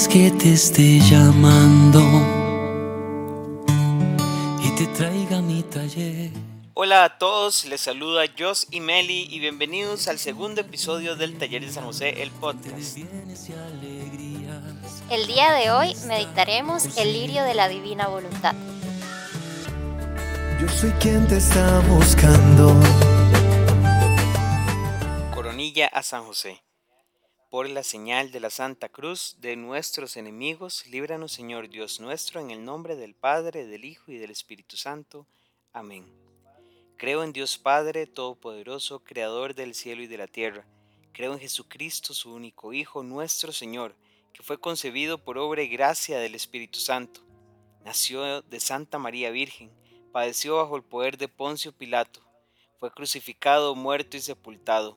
es que te esté llamando y te traiga mi taller. Hola a todos, les saluda Jos y Meli y bienvenidos al segundo episodio del Taller de San José, el podcast. El día de hoy meditaremos el lirio de la divina voluntad. Yo soy quien te está buscando. Coronilla a San José. Por la señal de la Santa Cruz de nuestros enemigos, líbranos Señor Dios nuestro, en el nombre del Padre, del Hijo y del Espíritu Santo. Amén. Creo en Dios Padre Todopoderoso, Creador del cielo y de la tierra. Creo en Jesucristo, su único Hijo, nuestro Señor, que fue concebido por obra y gracia del Espíritu Santo. Nació de Santa María Virgen, padeció bajo el poder de Poncio Pilato, fue crucificado, muerto y sepultado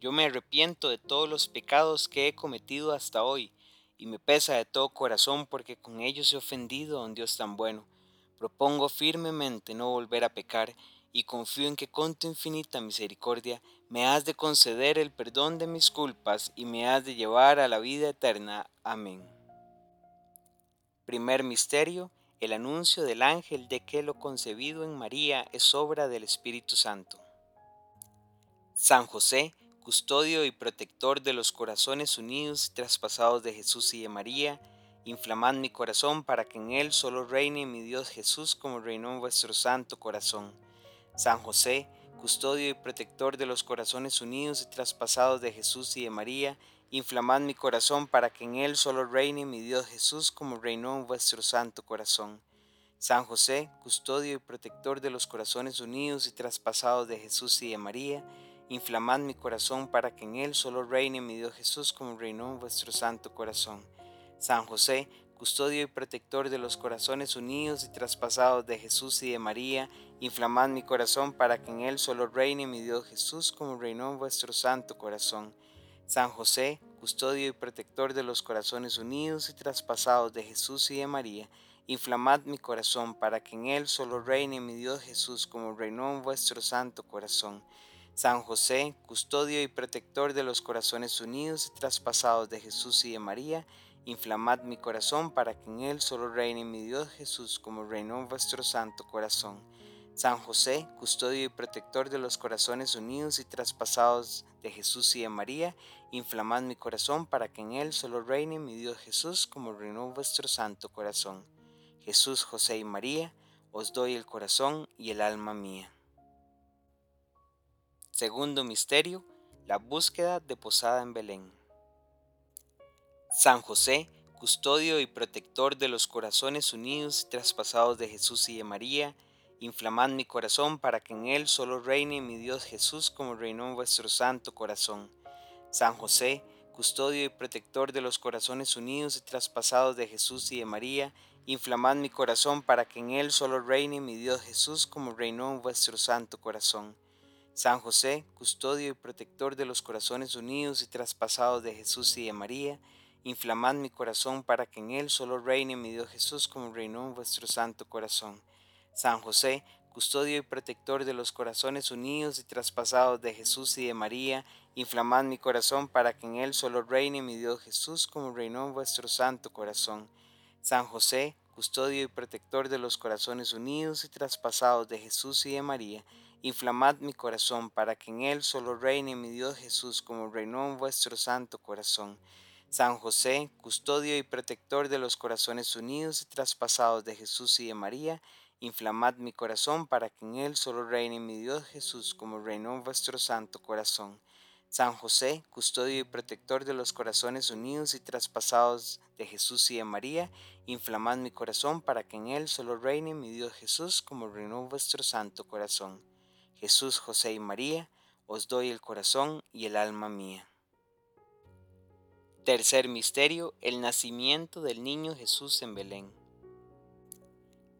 yo me arrepiento de todos los pecados que he cometido hasta hoy, y me pesa de todo corazón porque con ellos he ofendido a un Dios tan bueno. Propongo firmemente no volver a pecar, y confío en que con tu infinita misericordia me has de conceder el perdón de mis culpas y me has de llevar a la vida eterna. Amén. Primer Misterio, el anuncio del ángel de que lo concebido en María es obra del Espíritu Santo. San José, custodio y protector de los corazones unidos y traspasados de Jesús y de María, inflamad mi corazón para que en él solo reine mi Dios Jesús como reinó en vuestro santo corazón. San José, custodio y protector de los corazones unidos y traspasados de Jesús y de María, inflamad mi corazón para que en él solo reine mi Dios Jesús como reinó en vuestro santo corazón. San José, custodio y protector de los corazones unidos y traspasados de Jesús y de María, Inflamad mi corazón para que en él solo reine mi Dios Jesús como reinó en vuestro santo corazón. San José, custodio y protector de los corazones unidos y traspasados de Jesús y de María, inflamad mi corazón para que en él solo reine mi Dios Jesús como reinó en vuestro santo corazón. San José, custodio y protector de los corazones unidos y traspasados de Jesús y de María, inflamad mi corazón para que en él solo reine mi Dios Jesús como reinó en vuestro santo corazón. San José, custodio y protector de los corazones unidos y traspasados de Jesús y de María, inflamad mi corazón para que en él solo reine mi Dios Jesús como reinó vuestro santo corazón. San José, custodio y protector de los corazones unidos y traspasados de Jesús y de María, inflamad mi corazón para que en él solo reine mi Dios Jesús como reinó vuestro santo corazón. Jesús, José y María, os doy el corazón y el alma mía. Segundo misterio, la búsqueda de posada en Belén. San José, custodio y protector de los corazones unidos y traspasados de Jesús y de María, inflamad mi corazón para que en él solo reine mi Dios Jesús como reinó en vuestro santo corazón. San José, custodio y protector de los corazones unidos y traspasados de Jesús y de María, inflamad mi corazón para que en él solo reine mi Dios Jesús como reinó en vuestro santo corazón. San José, custodio y protector de los corazones unidos y traspasados de Jesús y de María, inflamad mi corazón para que en él solo reine mi Dios Jesús como reinó en vuestro santo corazón. San José, custodio y protector de los corazones unidos y traspasados de Jesús y de María, inflamad mi corazón para que en él solo reine mi Dios Jesús como reinó en vuestro santo corazón. San José, custodio y protector de los corazones unidos y traspasados de Jesús y de María, Inflamad mi corazón para que en él solo reine mi Dios Jesús como reinó en vuestro santo corazón. San José, custodio y protector de los corazones unidos y traspasados de Jesús y de María, inflamad mi corazón para que en él solo reine mi Dios Jesús como reinó en vuestro santo corazón. San José, custodio y protector de los corazones unidos y traspasados de Jesús y de María, inflamad mi corazón para que en él solo reine mi Dios Jesús como reinó vuestro santo corazón. Jesús, José y María, os doy el corazón y el alma mía. Tercer misterio, el nacimiento del niño Jesús en Belén.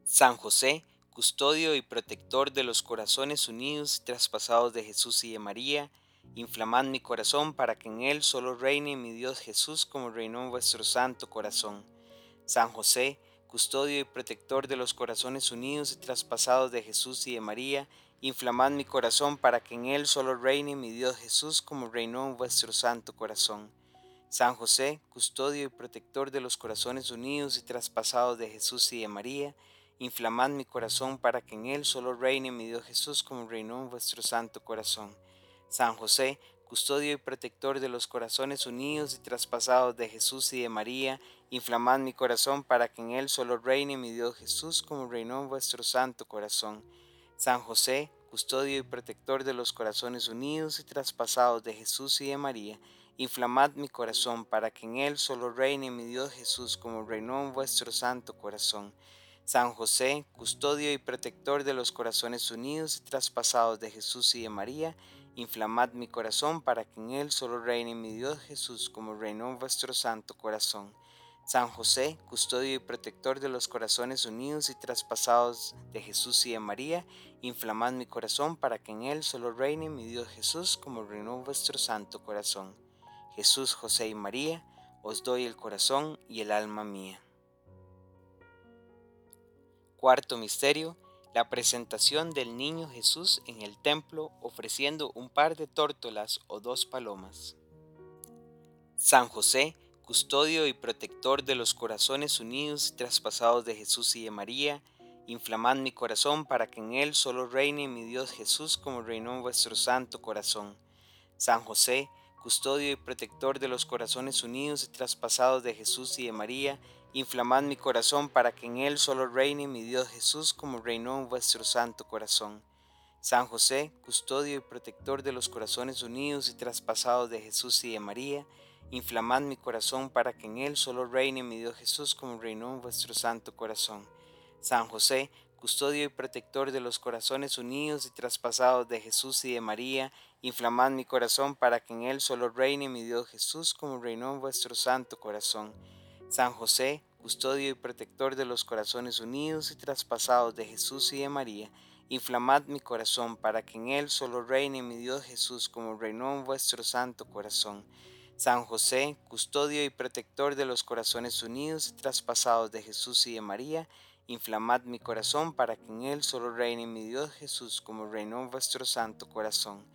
San José, custodio y protector de los corazones unidos y traspasados de Jesús y de María, inflamad mi corazón para que en él solo reine mi Dios Jesús como reinó en vuestro santo corazón. San José, custodio y protector de los corazones unidos y traspasados de Jesús y de María, inflamad mi corazón para que en él solo reine mi Dios Jesús como reinó en vuestro santo corazón. San José, custodio y protector de los corazones unidos y traspasados de Jesús y de María, inflamad mi corazón para que en él solo reine mi Dios Jesús como reinó en vuestro santo corazón. San José, custodio y protector de los corazones unidos y traspasados de Jesús y de María, inflamad mi corazón para que en él solo reine mi Dios Jesús como reinó en vuestro santo corazón. San José, custodio y protector de los corazones unidos y traspasados de Jesús y de María, inflamad mi corazón para que en él solo reine mi Dios Jesús como reinó en vuestro santo corazón. San José, custodio y protector de los corazones unidos y traspasados de Jesús y de María, inflamad mi corazón para que en él solo reine mi Dios Jesús como reinó en vuestro santo corazón. San José, custodio y protector de los corazones unidos y traspasados de Jesús y de María, inflamad mi corazón para que en él solo reine mi Dios Jesús como reinó vuestro santo corazón. Jesús, José y María, os doy el corazón y el alma mía. Cuarto misterio, la presentación del niño Jesús en el templo ofreciendo un par de tórtolas o dos palomas. San José, custodio y protector de los corazones unidos y traspasados de Jesús y de María, inflamad mi corazón para que en él solo reine mi Dios Jesús como reinó en vuestro santo corazón. San José, custodio y protector de los corazones unidos y traspasados de Jesús y de María, inflamad mi corazón para que en él solo reine mi Dios Jesús como reinó en vuestro santo corazón. San José, custodio y protector de los corazones unidos y traspasados de Jesús y de María, inflamad mi corazón para que en él solo reine mi Dios Jesús como reinó en vuestro santo corazón. San José, custodio y protector de los corazones unidos y traspasados de Jesús y de María, inflamad mi corazón para que en él solo reine mi Dios Jesús como reinó en vuestro santo corazón. San José, custodio y protector de los corazones unidos y traspasados de Jesús y de María, inflamad mi corazón para que en él solo reine mi Dios Jesús como reinó en vuestro santo corazón. San José, custodio y protector de los corazones unidos y traspasados de Jesús y de María, inflamad mi corazón para que en él solo reine mi Dios Jesús como reinó vuestro santo corazón.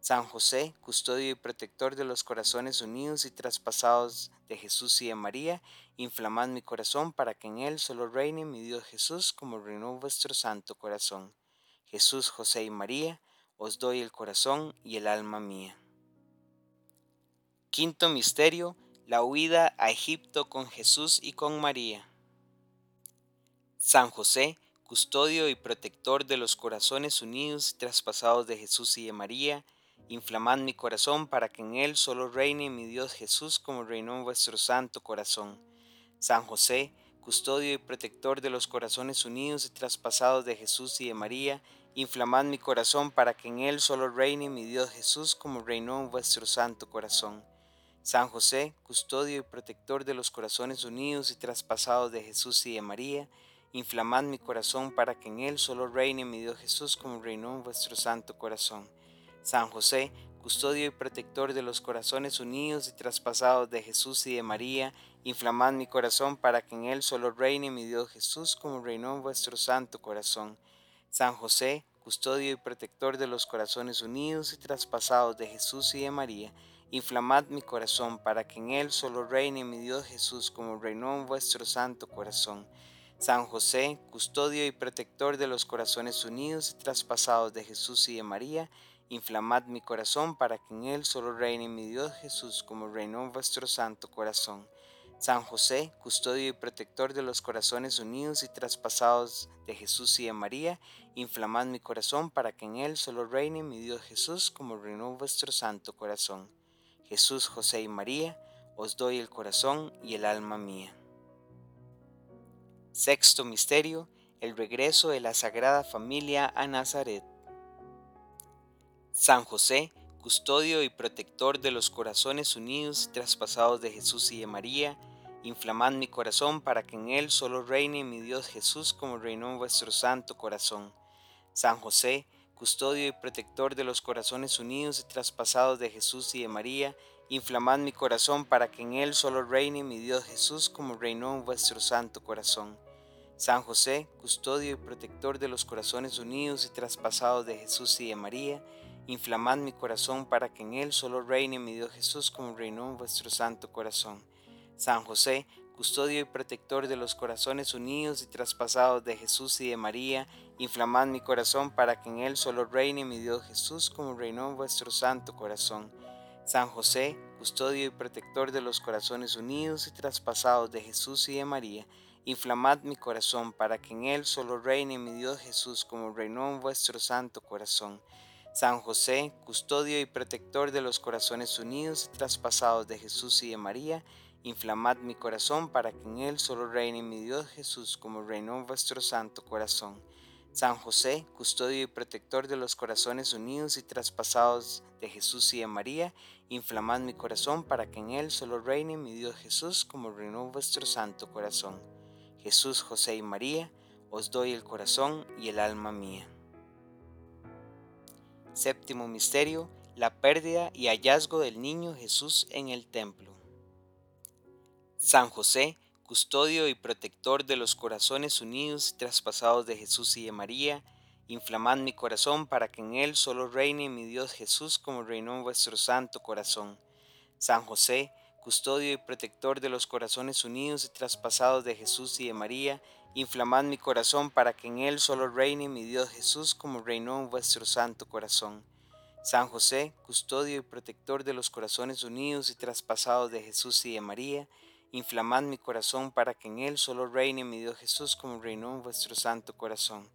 San José, custodio y protector de los corazones unidos y traspasados de Jesús y de María, inflamad mi corazón para que en él solo reine mi Dios Jesús como reinó vuestro santo corazón. Jesús, José y María, os doy el corazón y el alma mía. Quinto misterio, la huida a Egipto con Jesús y con María. San José, custodio y protector de los corazones unidos y traspasados de Jesús y de María, Inflamad mi corazón para que en él solo reine mi Dios Jesús como reinó en vuestro santo corazón. San José, custodio y protector de los corazones unidos y traspasados de Jesús y de María, inflamad mi corazón para que en él solo reine mi Dios Jesús como reinó en vuestro santo corazón. San José, custodio y protector de los corazones unidos y traspasados de Jesús y de María, inflamad mi corazón para que en él solo reine mi Dios Jesús como reinó en vuestro santo corazón. San José, custodio y protector de los corazones unidos y traspasados de Jesús y de María, inflamad mi corazón para que en él solo reine mi Dios Jesús como reinó en vuestro santo corazón. San José, custodio y protector de los corazones unidos y traspasados de Jesús y de María, inflamad mi corazón para que en él solo reine mi Dios Jesús como reinó en vuestro santo corazón. San José, custodio y protector de los corazones unidos y traspasados de Jesús y de María, Inflamad mi corazón para que en él solo reine mi Dios Jesús como reinó en vuestro santo corazón. San José, custodio y protector de los corazones unidos y traspasados de Jesús y de María, inflamad mi corazón para que en él solo reine mi Dios Jesús como reinó en vuestro santo corazón. Jesús, José y María, os doy el corazón y el alma mía. Sexto misterio, el regreso de la Sagrada Familia a Nazaret. San José, custodio y protector de los corazones unidos y traspasados de Jesús y de María, inflamad mi corazón para que en él solo reine mi Dios Jesús como reinó en vuestro santo corazón. San José, custodio y protector de los corazones unidos y traspasados de Jesús y de María, inflamad mi corazón para que en él solo reine mi Dios Jesús como reinó en vuestro santo corazón. San José, custodio y protector de los corazones unidos y traspasados de Jesús y de María, inflamad mi corazón para que en él solo reine mi Dios Jesús como reinó en vuestro santo corazón. San José, custodio y protector de los corazones unidos y traspasados de Jesús y de María, inflamad mi corazón para que en él solo reine mi Dios Jesús como reinó en vuestro santo corazón. San José, custodio y protector de los corazones unidos y traspasados de Jesús y de María, inflamad mi corazón para que en él solo reine mi Dios Jesús como reinó en vuestro santo corazón. San José, custodio y protector de los corazones unidos y traspasados de Jesús y de María, Inflamad mi corazón para que en él solo reine mi Dios Jesús como reinó vuestro santo corazón. San José, custodio y protector de los corazones unidos y traspasados de Jesús y de María, inflamad mi corazón para que en él solo reine mi Dios Jesús como reinó vuestro santo corazón. Jesús, José y María, os doy el corazón y el alma mía. Séptimo Misterio, la pérdida y hallazgo del niño Jesús en el templo. San José, custodio y protector de los corazones unidos y traspasados de Jesús y de María, inflamad mi corazón para que en él solo reine mi Dios Jesús como reinó en vuestro santo corazón. San José, custodio y protector de los corazones unidos y traspasados de Jesús y de María, inflamad mi corazón para que en él solo reine mi Dios Jesús como reinó en vuestro santo corazón. San José, custodio y protector de los corazones unidos y traspasados de Jesús y de María, Inflamad mi corazón para que en él solo reine mi Dios Jesús como reinó en vuestro santo corazón.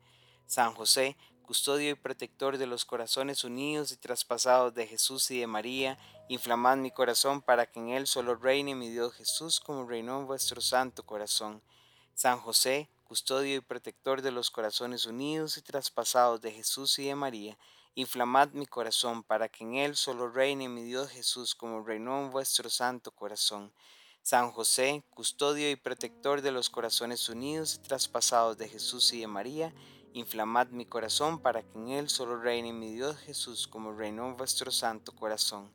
San José, custodio y protector de los corazones unidos y traspasados de Jesús y de María, inflamad mi corazón para que en él solo reine mi Dios Jesús como reinó en vuestro santo corazón. San José, custodio y protector de los corazones unidos y traspasados de Jesús y de María, inflamad mi corazón para que en él solo reine mi Dios Jesús como reinó en vuestro santo corazón. San José, custodio y protector de los corazones unidos y traspasados de Jesús y de María, inflamad mi corazón para que en él solo reine mi Dios Jesús como reinó vuestro santo corazón.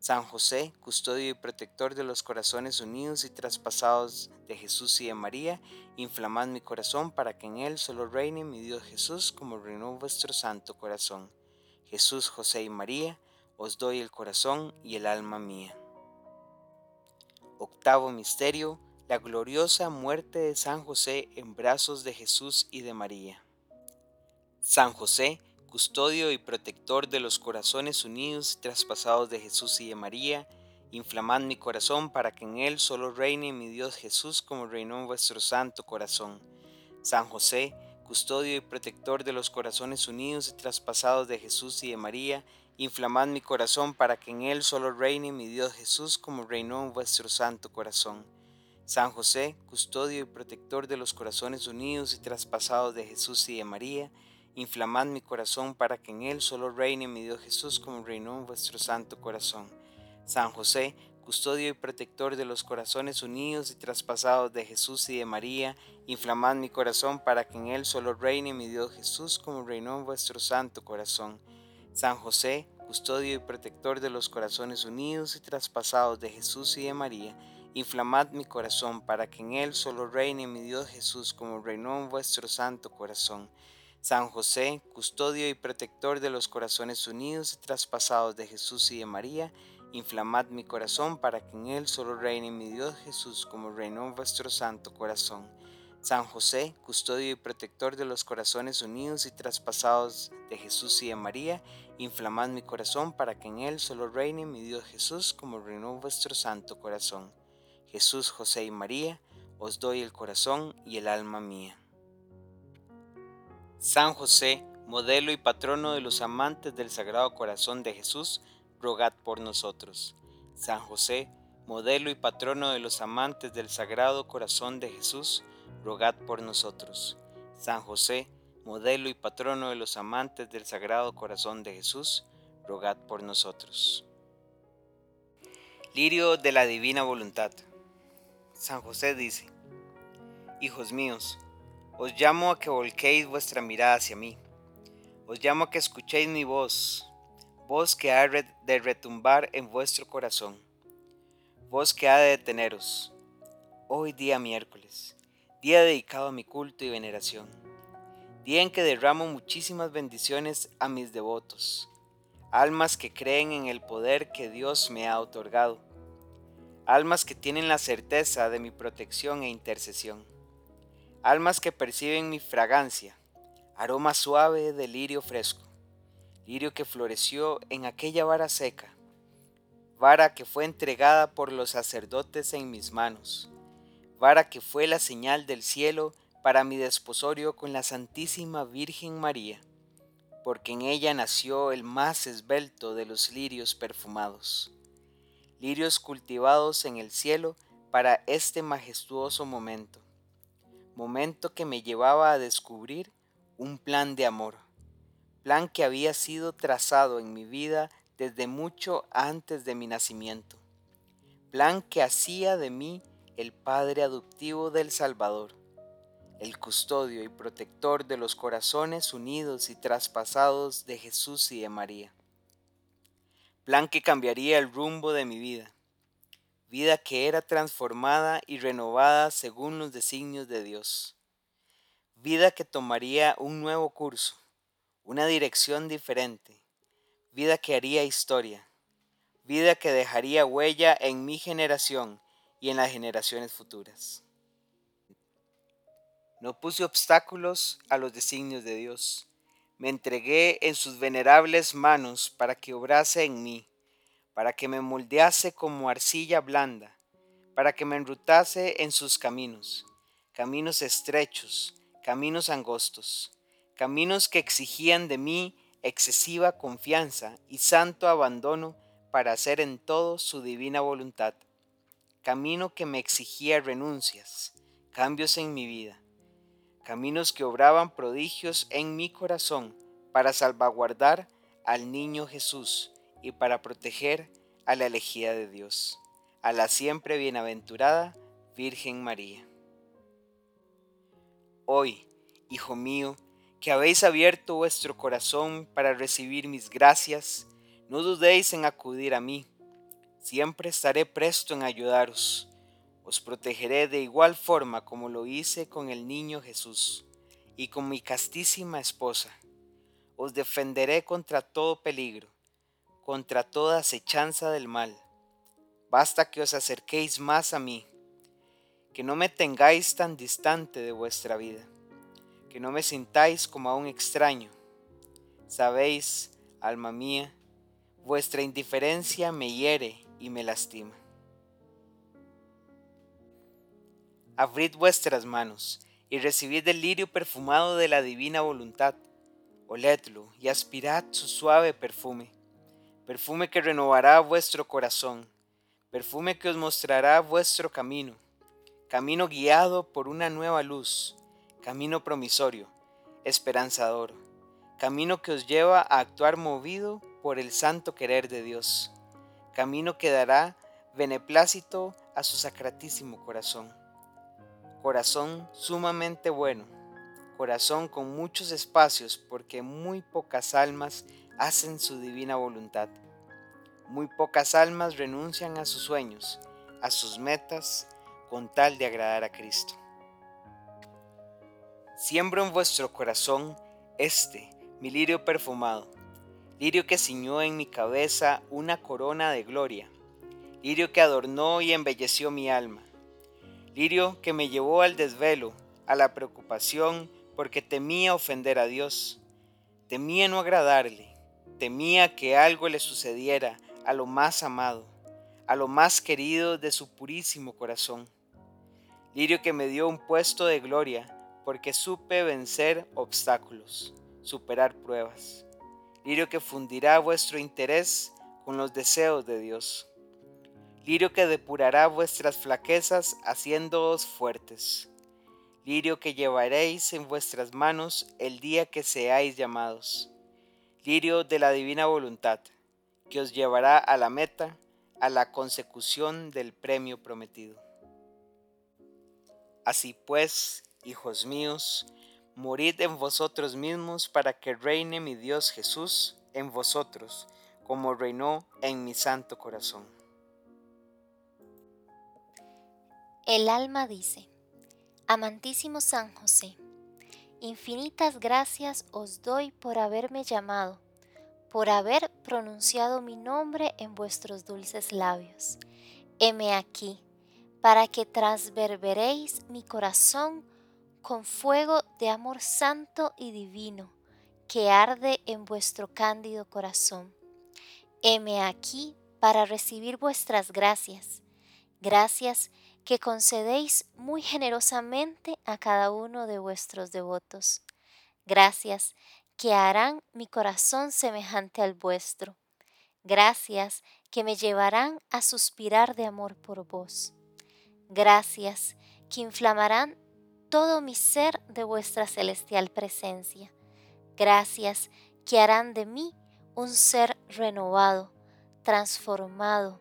San José, custodio y protector de los corazones unidos y traspasados de Jesús y de María, inflamad mi corazón para que en él solo reine mi Dios Jesús como reinó vuestro santo corazón. Jesús, José y María, os doy el corazón y el alma mía. Octavo Misterio, la gloriosa muerte de San José en brazos de Jesús y de María. San José, custodio y protector de los corazones unidos y traspasados de Jesús y de María, inflamad mi corazón para que en él solo reine mi Dios Jesús como reinó en vuestro santo corazón. San José, custodio y protector de los corazones unidos y traspasados de Jesús y de María, Inflamad mi corazón para que en él solo reine mi Dios Jesús como reinó en vuestro santo corazón. San José, custodio y protector de los corazones unidos y traspasados de Jesús y de María, inflamad mi corazón para que en él solo reine mi Dios Jesús como reinó en vuestro santo corazón. San José, custodio y protector de los corazones unidos y traspasados de Jesús y de María, inflamad mi corazón para que en él solo reine mi Dios Jesús como reinó en vuestro santo corazón. San José, custodio y protector de los corazones unidos y traspasados de Jesús y de María, inflamad mi corazón para que en él solo reine mi Dios Jesús como reinó en vuestro santo corazón. San José, custodio y protector de los corazones unidos y traspasados de Jesús y de María, inflamad mi corazón para que en él solo reine mi Dios Jesús como reinó en vuestro santo corazón. San José, custodio y protector de los corazones unidos y traspasados de Jesús y de María, inflamad mi corazón para que en él solo reine mi Dios Jesús como reinó vuestro santo corazón. Jesús, José y María, os doy el corazón y el alma mía. San José, modelo y patrono de los amantes del Sagrado Corazón de Jesús, rogad por nosotros. San José, modelo y patrono de los amantes del Sagrado Corazón de Jesús, rogad por nosotros. San José, modelo y patrono de los amantes del Sagrado Corazón de Jesús, rogad por nosotros. Lirio de la Divina Voluntad. San José dice, Hijos míos, os llamo a que volquéis vuestra mirada hacia mí. Os llamo a que escuchéis mi voz, voz que ha de retumbar en vuestro corazón, voz que ha de deteneros. Hoy día miércoles, día dedicado a mi culto y veneración, día en que derramo muchísimas bendiciones a mis devotos, almas que creen en el poder que Dios me ha otorgado almas que tienen la certeza de mi protección e intercesión, almas que perciben mi fragancia, aroma suave de lirio fresco, lirio que floreció en aquella vara seca, vara que fue entregada por los sacerdotes en mis manos, vara que fue la señal del cielo para mi desposorio con la Santísima Virgen María, porque en ella nació el más esbelto de los lirios perfumados lirios cultivados en el cielo para este majestuoso momento, momento que me llevaba a descubrir un plan de amor, plan que había sido trazado en mi vida desde mucho antes de mi nacimiento, plan que hacía de mí el Padre adoptivo del Salvador, el custodio y protector de los corazones unidos y traspasados de Jesús y de María. Plan que cambiaría el rumbo de mi vida, vida que era transformada y renovada según los designios de Dios, vida que tomaría un nuevo curso, una dirección diferente, vida que haría historia, vida que dejaría huella en mi generación y en las generaciones futuras. No puse obstáculos a los designios de Dios. Me entregué en sus venerables manos para que obrase en mí, para que me moldease como arcilla blanda, para que me enrutase en sus caminos, caminos estrechos, caminos angostos, caminos que exigían de mí excesiva confianza y santo abandono para hacer en todo su divina voluntad, camino que me exigía renuncias, cambios en mi vida, caminos que obraban prodigios en mi corazón para salvaguardar al niño Jesús y para proteger a la elegida de Dios, a la siempre bienaventurada Virgen María. Hoy, Hijo mío, que habéis abierto vuestro corazón para recibir mis gracias, no dudéis en acudir a mí. Siempre estaré presto en ayudaros os protegeré de igual forma como lo hice con el niño Jesús y con mi castísima esposa. Os defenderé contra todo peligro, contra toda acechanza del mal. Basta que os acerquéis más a mí, que no me tengáis tan distante de vuestra vida, que no me sintáis como a un extraño. Sabéis, alma mía, vuestra indiferencia me hiere y me lastima. Abrid vuestras manos y recibid el lirio perfumado de la divina voluntad. Oledlo y aspirad su suave perfume, perfume que renovará vuestro corazón, perfume que os mostrará vuestro camino, camino guiado por una nueva luz, camino promisorio, esperanzador, camino que os lleva a actuar movido por el santo querer de Dios, camino que dará beneplácito a su sacratísimo corazón corazón sumamente bueno, corazón con muchos espacios porque muy pocas almas hacen su divina voluntad. Muy pocas almas renuncian a sus sueños, a sus metas, con tal de agradar a Cristo. Siembro en vuestro corazón este, mi lirio perfumado, lirio que ciñó en mi cabeza una corona de gloria, lirio que adornó y embelleció mi alma lirio que me llevó al desvelo, a la preocupación, porque temía ofender a Dios, temía no agradarle, temía que algo le sucediera a lo más amado, a lo más querido de su purísimo corazón. Lirio que me dio un puesto de gloria, porque supe vencer obstáculos, superar pruebas. Lirio que fundirá vuestro interés con los deseos de Dios lirio que depurará vuestras flaquezas haciéndoos fuertes, lirio que llevaréis en vuestras manos el día que seáis llamados, lirio de la divina voluntad, que os llevará a la meta, a la consecución del premio prometido. Así pues, hijos míos, morid en vosotros mismos para que reine mi Dios Jesús en vosotros, como reinó en mi santo corazón. El alma dice, Amantísimo San José, infinitas gracias os doy por haberme llamado, por haber pronunciado mi nombre en vuestros dulces labios. Heme aquí, para que trasverberéis mi corazón con fuego de amor santo y divino que arde en vuestro cándido corazón. Heme aquí para recibir vuestras gracias, gracias que concedéis muy generosamente a cada uno de vuestros devotos. Gracias que harán mi corazón semejante al vuestro. Gracias que me llevarán a suspirar de amor por vos. Gracias que inflamarán todo mi ser de vuestra celestial presencia. Gracias que harán de mí un ser renovado, transformado,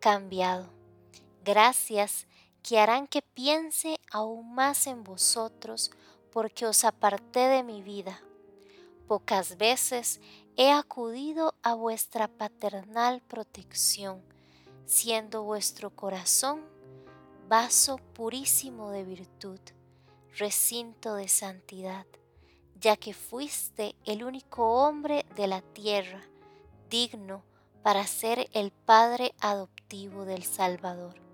cambiado. Gracias que harán que piense aún más en vosotros porque os aparté de mi vida. Pocas veces he acudido a vuestra paternal protección, siendo vuestro corazón vaso purísimo de virtud, recinto de santidad, ya que fuiste el único hombre de la tierra digno para ser el Padre adoptivo del Salvador.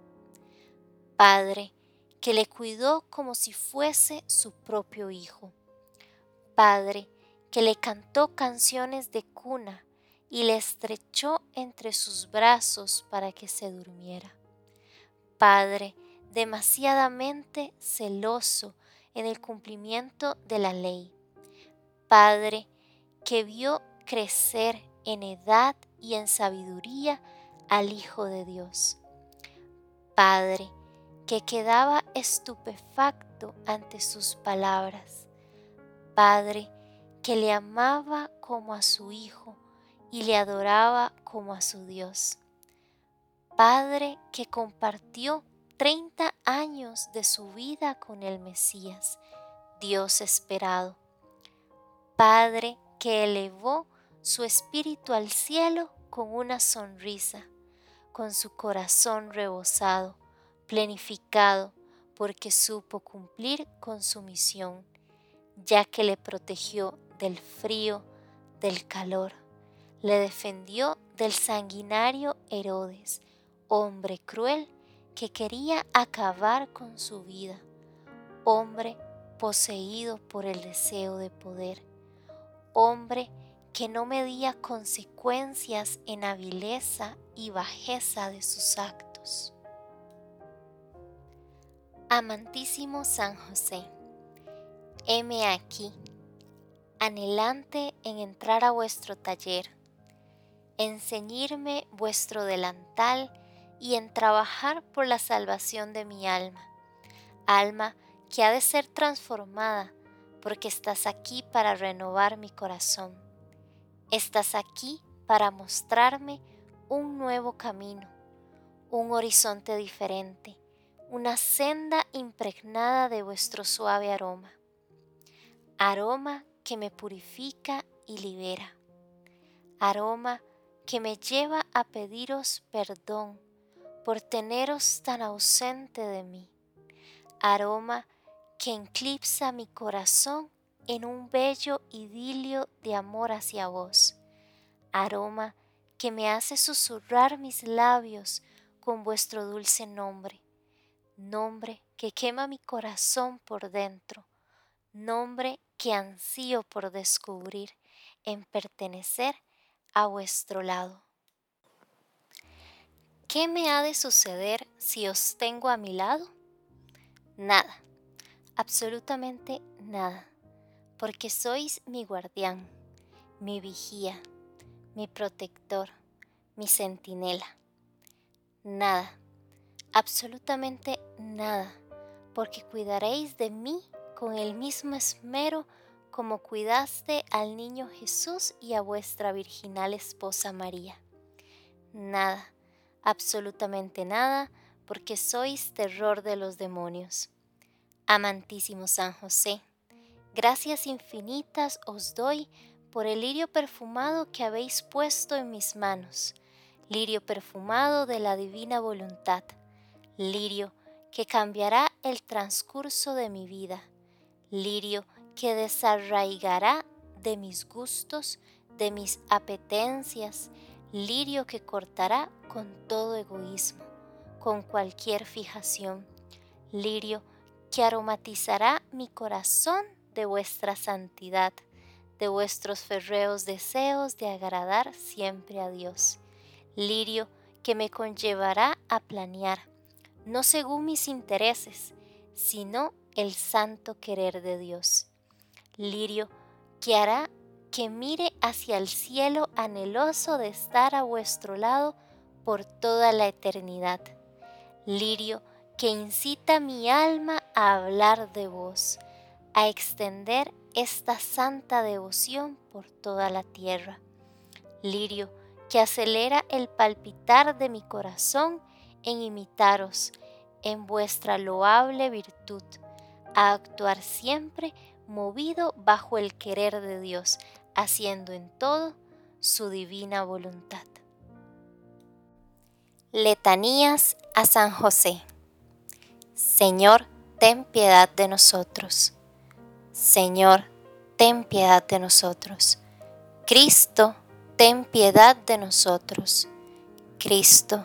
Padre que le cuidó como si fuese su propio hijo. Padre que le cantó canciones de cuna y le estrechó entre sus brazos para que se durmiera. Padre demasiadamente celoso en el cumplimiento de la ley. Padre que vio crecer en edad y en sabiduría al Hijo de Dios. Padre que quedaba estupefacto ante sus palabras. Padre, que le amaba como a su Hijo y le adoraba como a su Dios. Padre que compartió 30 años de su vida con el Mesías, Dios esperado. Padre que elevó su espíritu al cielo con una sonrisa, con su corazón rebosado plenificado porque supo cumplir con su misión, ya que le protegió del frío, del calor, le defendió del sanguinario Herodes, hombre cruel que quería acabar con su vida, hombre poseído por el deseo de poder, hombre que no medía consecuencias en avileza y bajeza de sus actos. Amantísimo San José, heme aquí, anhelante en entrar a vuestro taller, en ceñirme vuestro delantal y en trabajar por la salvación de mi alma, alma que ha de ser transformada porque estás aquí para renovar mi corazón. Estás aquí para mostrarme un nuevo camino, un horizonte diferente una senda impregnada de vuestro suave aroma, aroma que me purifica y libera, aroma que me lleva a pediros perdón por teneros tan ausente de mí, aroma que eclipsa mi corazón en un bello idilio de amor hacia vos, aroma que me hace susurrar mis labios con vuestro dulce nombre, nombre que quema mi corazón por dentro, nombre que ansío por descubrir en pertenecer a vuestro lado. ¿Qué me ha de suceder si os tengo a mi lado? Nada, absolutamente nada, porque sois mi guardián, mi vigía, mi protector, mi centinela. Nada, absolutamente nada, porque cuidaréis de mí con el mismo esmero como cuidaste al niño Jesús y a vuestra virginal esposa María. Nada, absolutamente nada, porque sois terror de los demonios. Amantísimo San José, gracias infinitas os doy por el lirio perfumado que habéis puesto en mis manos, lirio perfumado de la divina voluntad, lirio que cambiará el transcurso de mi vida, lirio que desarraigará de mis gustos, de mis apetencias, lirio que cortará con todo egoísmo, con cualquier fijación, lirio que aromatizará mi corazón de vuestra santidad, de vuestros ferreos deseos de agradar siempre a Dios, lirio que me conllevará a planear, no según mis intereses, sino el santo querer de Dios, lirio que hará que mire hacia el cielo anheloso de estar a vuestro lado por toda la eternidad. Lirio que incita mi alma a hablar de vos, a extender esta santa devoción por toda la tierra. Lirio que acelera el palpitar de mi corazón en imitaros en vuestra loable virtud, a actuar siempre movido bajo el querer de Dios, haciendo en todo su divina voluntad. Letanías a San José. Señor, ten piedad de nosotros. Señor, ten piedad de nosotros. Cristo, ten piedad de nosotros. Cristo,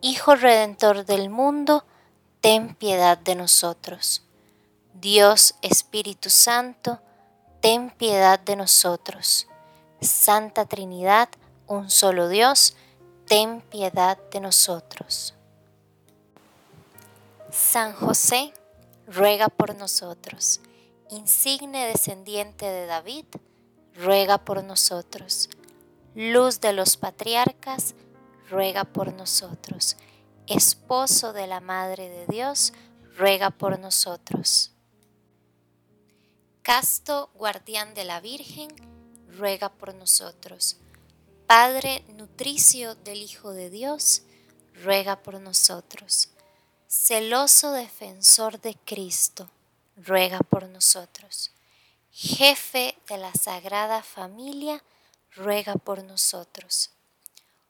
Hijo Redentor del mundo, ten piedad de nosotros. Dios, Espíritu Santo, ten piedad de nosotros. Santa Trinidad, un solo Dios, ten piedad de nosotros. San José, ruega por nosotros. Insigne descendiente de David, ruega por nosotros. Luz de los patriarcas, ruega por nosotros. Esposo de la Madre de Dios, ruega por nosotros. Casto, guardián de la Virgen, ruega por nosotros. Padre nutricio del Hijo de Dios, ruega por nosotros. Celoso defensor de Cristo, ruega por nosotros. Jefe de la Sagrada Familia, ruega por nosotros.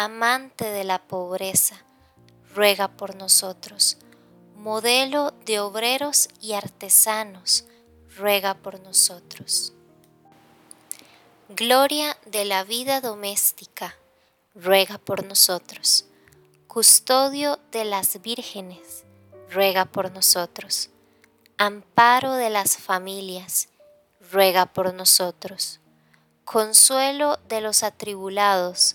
Amante de la pobreza, ruega por nosotros. Modelo de obreros y artesanos, ruega por nosotros. Gloria de la vida doméstica, ruega por nosotros. Custodio de las vírgenes, ruega por nosotros. Amparo de las familias, ruega por nosotros. Consuelo de los atribulados,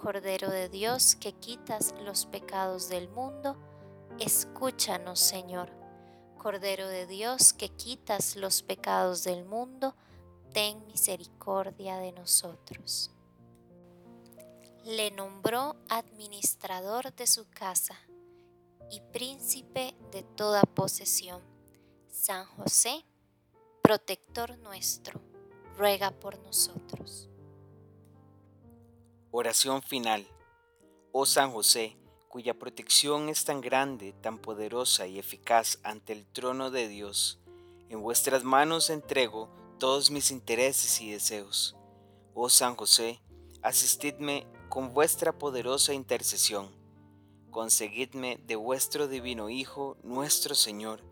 Cordero de Dios, que quitas los pecados del mundo, escúchanos, Señor. Cordero de Dios, que quitas los pecados del mundo, ten misericordia de nosotros. Le nombró administrador de su casa y príncipe de toda posesión. San José, protector nuestro, ruega por nosotros. Oración final. Oh San José, cuya protección es tan grande, tan poderosa y eficaz ante el trono de Dios, en vuestras manos entrego todos mis intereses y deseos. Oh San José, asistidme con vuestra poderosa intercesión. Conseguidme de vuestro divino Hijo, nuestro Señor,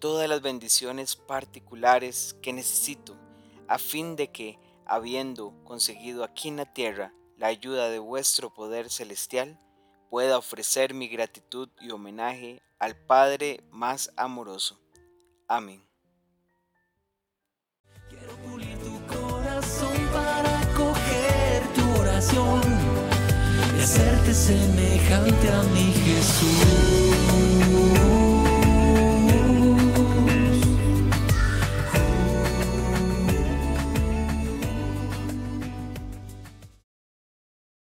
todas las bendiciones particulares que necesito, a fin de que, habiendo conseguido aquí en la tierra la ayuda de vuestro poder celestial, pueda ofrecer mi gratitud y homenaje al Padre más amoroso. Amén. Quiero pulir tu corazón para acoger tu oración y hacerte semejante a mi Jesús.